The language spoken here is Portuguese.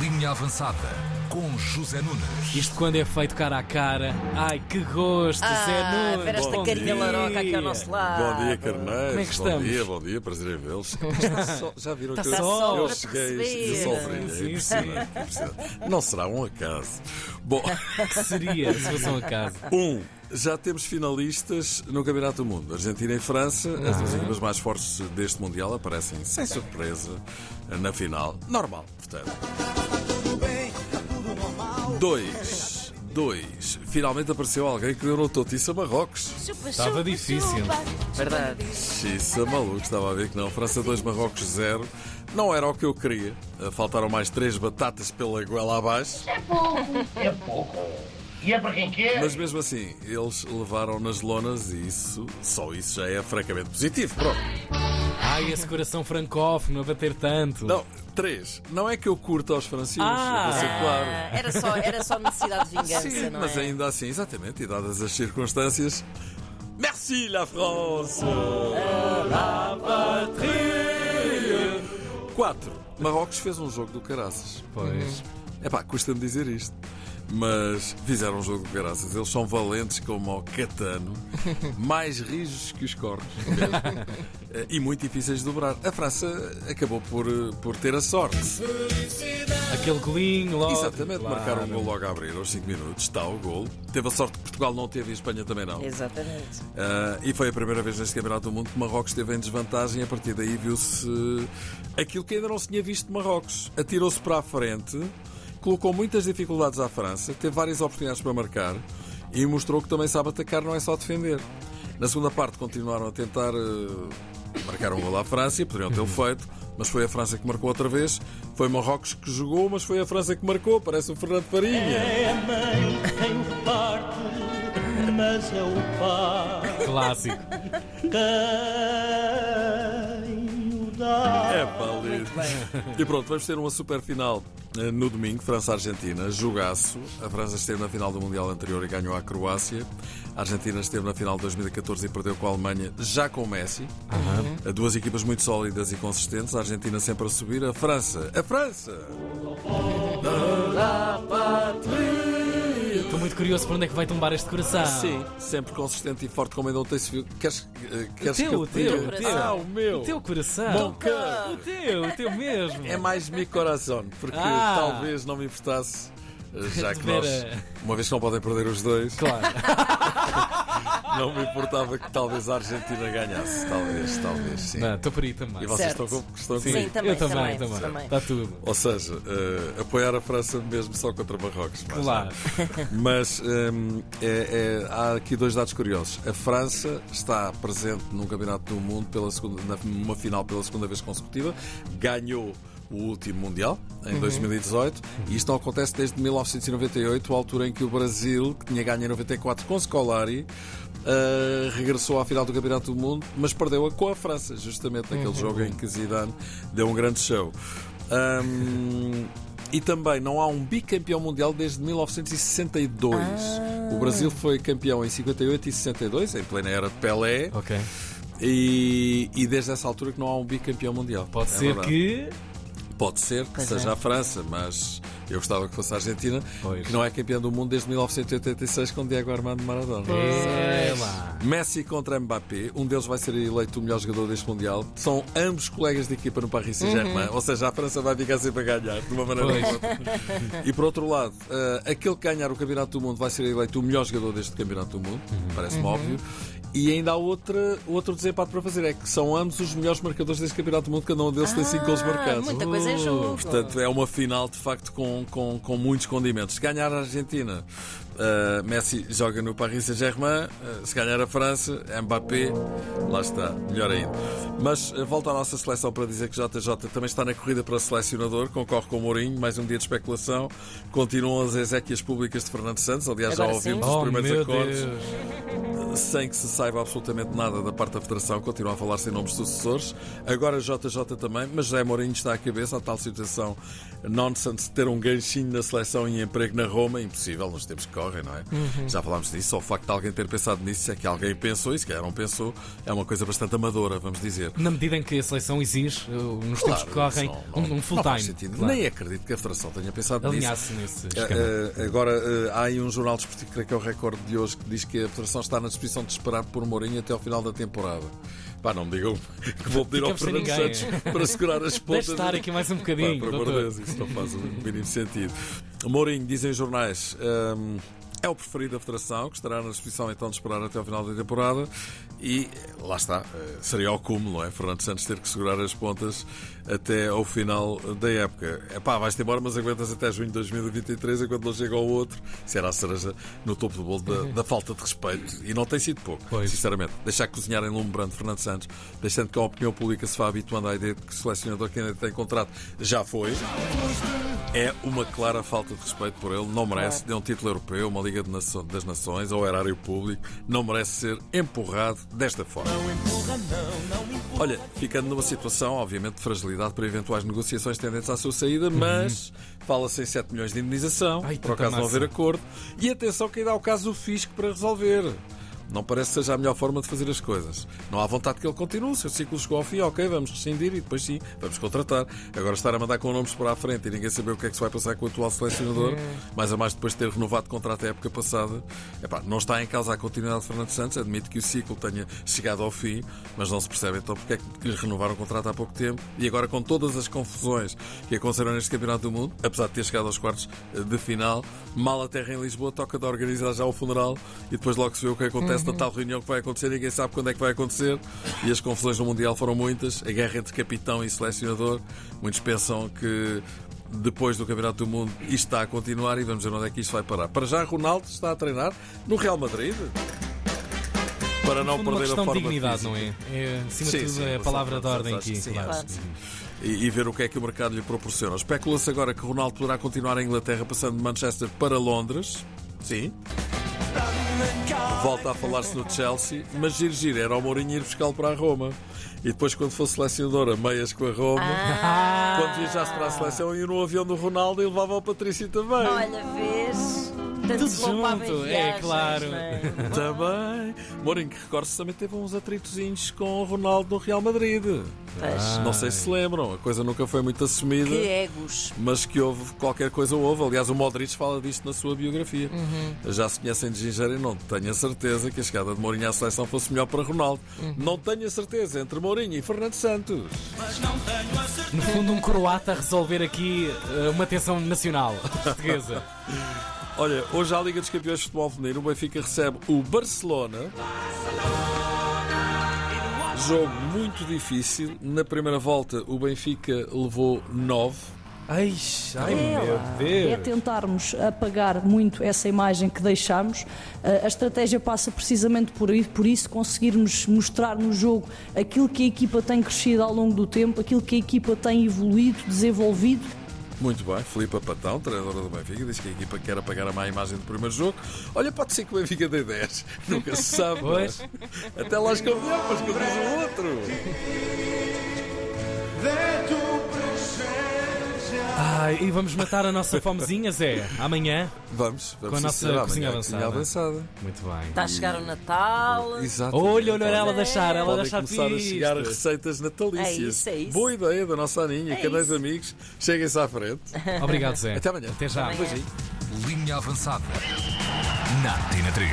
Linha Avançada com José Nunes. Isto quando é feito cara a cara. Ai, que gosto, Zé Ah, Nunes. ver esta bom carinha dia. laroca aqui ao nosso lado. Bom dia, carneiros. Como é que estamos? Bom dia, bom dia, prazer em vê-los. Sol- Já viram que eu, sol eu cheguei de sol brilha. Sim, É impressionante, é impressionante. Não será um acaso. Bom, Que seria se fosse um acaso? um, já temos finalistas no Campeonato do Mundo. Argentina e França, as duas equipas mais fortes deste Mundial, aparecem sem surpresa na final. Normal, portanto. Dois. Dois. Finalmente apareceu alguém que deu no Totiça Marrocos. Estava difícil. Verdade. Xissa maluco, estava a ver que não. França 2, Marrocos 0. Não era o que eu queria. Faltaram mais três batatas pela goela abaixo. É pouco. E é para quem quer. Mas mesmo assim, eles levaram nas lonas e isso, só isso já é francamente positivo. Pronto. Ai, esse coração francófono a bater tanto. Não, três. Não é que eu curto aos franceses, Ah. vou ser claro. Ah, era, só, era só necessidade de vingança, Sim, não mas é? ainda assim, exatamente, e dadas as circunstâncias. Merci la France! Quatro. Marrocos fez um jogo do caraças. Pois. É pá, custa-me dizer isto. Mas fizeram um jogo de graças. Eles são valentes como o Catano, mais rijos que os cornos mesmo. Eh, e muito difíceis de dobrar. A França acabou por, eh, por ter a sorte. Aquele golinho logo. Exatamente, Claro. marcaram um gol logo a abrir aos 5 minutos. Está o gol. Teve a sorte que Portugal não teve e a Espanha também não. Exatamente. Ah, e foi a primeira vez neste Campeonato do Mundo que Marrocos esteve em desvantagem. E a partir daí viu-se aquilo que ainda não se tinha visto de Marrocos. Atirou-se para a frente, colocou muitas dificuldades à França, teve várias oportunidades para marcar e mostrou que também sabe atacar, não é só defender. Na segunda parte continuaram a tentar eh, marcar um gol à França e poderiam tê-lo feito, mas foi a França que marcou outra vez. Foi Marrocos que jogou, mas foi a França que marcou. Parece o Fernando Farinha. É a mãe quem o parte, mas é o pai Clássico. Quem o dá. É válido. E pronto, vamos ter uma super final eh, no domingo, França-Argentina, jogaço. A França esteve na final do Mundial anterior e ganhou a Croácia. A Argentina esteve na final de 2014 e perdeu com a Alemanha, já com o Messi. Eh, Duas equipas muito sólidas e consistentes. A Argentina sempre a subir. A França, a França! Estou muito curioso para onde é que vai tombar este coração. Sim, sempre consistente e forte como ainda ontem se viu. Queres, eh, queres teu, que eu teu, diga? o teu. Ah, o meu! O teu coração. O teu, o teu mesmo. É mais mi coração, porque Ah. talvez não me emprestasse, eh, já que nós, uma vez que não podem perder os dois, Claro. não me importava que talvez a Argentina ganhasse. Talvez, talvez, sim. Não, Estou por aí também. E vocês Certo. estão, com, estão Sim, comigo? também, Eu também, também, também. também. Está tudo. Ou seja, eh, apoiar a França mesmo só contra Marrocos. mas Claro. não. Mas hum, é- é- há aqui dois dados curiosos. A França está presente num campeonato do mundo pela segunda, numa final pela segunda vez consecutiva. Ganhou o último Mundial, em 2018, e isto não acontece desde 1998, a altura em que o Brasil, que tinha ganho em 94 com Scolari, eh, regressou à final do Campeonato do Mundo, mas perdeu-a com a França, justamente naquele jogo em que Zidane deu um grande show. Hum, e também não há um bicampeão mundial desde 1962. O Brasil foi campeão em 58 e 62, em plena era de Pelé, Ok. e, e desde essa altura que não há um bicampeão mundial. Pode É ser verdade. que. Pode ser que Pois seja é. a França, mas eu gostava que fosse a Argentina, Pois. que não é campeão do mundo desde 1986 com Diego Armando Maradona. É lá. Messi contra Mbappé, um deles vai ser eleito o melhor jogador deste Mundial. São ambos colegas de equipa no Paris Saint-Germain, ou seja, a França vai ficar sempre a ganhar, de uma maneira ou outra. E por outro lado, eh, aquele que ganhar o Campeonato do Mundo vai ser eleito o melhor jogador deste Campeonato do Mundo, parece-me óbvio. E ainda há outra, outro desempate para fazer, é que são ambos os melhores marcadores deste Campeonato do Mundo, cada um deles tem 5 gols Ah, marcados. Muita coisa em jogo. Portanto, é uma final de facto com, com, com muitos condimentos. Se ganhar a Argentina, uh, Messi joga no Paris Saint-Germain. Uh, se ganhar a França, Mbappé, lá está, melhor ainda. Mas uh, volta à nossa seleção para dizer que JJ também está na corrida para selecionador, concorre com o Mourinho, mais um dia de especulação. Continuam as exéquias públicas de Fernando Santos, aliás, já Agora ouvimos sim. os Oh, primeiros meu acordos. Deus. Sem que se saiba absolutamente nada da parte da Federação, continua a falar sem nomes sucessores. Agora JJ também, mas José Mourinho está à cabeça, a tal situação nonsense de ter um ganchinho na seleção e emprego na Roma, impossível nos tempos que correm, não é? Já falámos disso, só o facto de alguém ter pensado nisso, é que alguém pensou e se calhar não pensou, é uma coisa bastante amadora, vamos dizer. Na medida em que a seleção exige, uh, nos tempos que Claro, correm, um, um não full faz time. sentido. claro. Nem acredito que a Federação tenha pensado nisso. Alinhasse nesse Eh, esquema. eh, agora, eh, há aí um jornal desportivo, creio que é o recorde de hoje, que diz que a Federação está na disposição de esperar por Mourinho até ao final da temporada. Pá, não me digam que vou pedir ao Fernando ninguém. Santos para segurar as Deixe pontas. estar aqui mais um bocadinho. Pá, por amor de doutor. Deus, isso não faz o mínimo sentido. Mourinho, dizem os jornais, hum, é o preferido da Federação, que estará na disposição então de esperar até ao final da temporada. E lá está, eh, seria ao cúmulo, não é? Fernando Santos ter que segurar as pontas até ao final da época. É pá, vais-te embora, mas aguentas até junho de 2023, enquanto não chega ao outro. Será a cereja no topo do bolo da, da falta de respeito. E não tem sido pouco, Pois. sinceramente. Deixar cozinhar em lume brando Fernando Santos, deixando que a opinião pública se vá habituando à ideia de que o selecionador que ainda tem contrato já foi. É uma clara falta de respeito por ele. Não merece. Deu um título europeu, uma Liga das Nações, ou erário público. Não merece ser empurrado desta forma. Olha, ficando numa situação, obviamente, de fragilidade para eventuais negociações tendentes à sua saída, mas fala-se em 7 milhões de indenização, Ai, por tanta acaso não haver acordo. E atenção que ainda há o caso do fisco para resolver. Não parece que seja a melhor forma de fazer as coisas. Não há vontade que ele continue. O seu ciclo chegou ao fim, ok, vamos rescindir e depois sim, vamos contratar. Agora estar a mandar com nomes para a frente e ninguém saber o que é que se vai passar com o atual selecionador, mais a mais depois de ter renovado o contrato a época passada, epá, não está em causa a continuidade de Fernando Santos. Admite que o ciclo tenha chegado ao fim, mas não se percebe então porque é que lhe renovaram o contrato há pouco tempo e agora com todas as confusões que aconteceram neste Campeonato do Mundo, apesar de ter chegado aos quartos eh, de final, mal a terra em Lisboa toca de organizar já o funeral e depois logo se vê o que acontece na tal reunião que vai acontecer, ninguém sabe quando é que vai acontecer e as confusões no Mundial foram muitas, a guerra entre capitão e selecionador, muitos pensam que depois do Campeonato do Mundo isto está a continuar e vamos ver onde é que isto vai parar. Para já Ronaldo está a treinar no Real Madrid. Para não fundo, perder a forma de dignidade, física. não é? É, acima Sim, de tudo, sim, é a palavra de ordem aqui. sim, claro. sim. e, e ver o que é que o mercado lhe proporciona. Especula-se agora que Ronaldo poderá continuar em Inglaterra, passando de Manchester para Londres. Sim. Volta a falar-se no Chelsea, mas giro, era o Mourinho ir buscá-lo para a Roma. E depois, quando fosse selecionador, a meias com a Roma, Ah. quando viajasse para a seleção, ia no avião do Ronaldo e levava o Patrício também. Olha, vês? Tanto Tudo junto, é claro. não é? Também. Mourinho, que recorde-se, também teve uns atritozinhos com o Ronaldo no Real Madrid. Pois. Não sei se se lembram, a coisa nunca foi muito assumida. Que egos. Mas que houve qualquer coisa houve. Aliás, o Modric fala disto na sua biografia. Já se conhecem de Ginger e não tenho a certeza que a chegada de Mourinho à seleção fosse melhor para Ronaldo. Não tenho a certeza entre Mourinho e Fernando Santos. No fundo, um croata a resolver aqui eh, uma tensão nacional portuguesa. Olha, hoje à Liga dos Campeões de Futebol Feminino, o Benfica recebe o Barcelona. Jogo muito difícil. Na primeira volta, o Benfica levou 9. Ai, ai É meu. Deus. É tentarmos apagar muito essa imagem que deixamos. Eh, A estratégia passa precisamente por por isso, conseguirmos mostrar no jogo aquilo que a equipa tem crescido ao longo do tempo, aquilo que a equipa tem evoluído, desenvolvido. Muito bem, Filipe Patão, treinadora do Benfica, diz que a equipa quer apagar a má imagem do primeiro jogo. Olha, pode ser que o Benfica dê 10. Nunca se sabe. Pois. Até lá escondeu, mas que diz o outro. Ai, e vamos matar a nossa fomezinha, Zé, amanhã. Vamos, vamos Com a nossa senhor. Amanhã cozinha a avançada. avançada. Muito bem. Está a chegar o Natal. Exato. Olha, olha ela deixar, ela Podem deixar começar a chegar pistas. receitas natalícias. É isso, é isso. Boa ideia da nossa Aninha. É Canais isso. amigos, cheguem-se à frente. Obrigado, Zé. Até amanhã. Até já. Até amanhã. Linha avançada. Na Tina 3.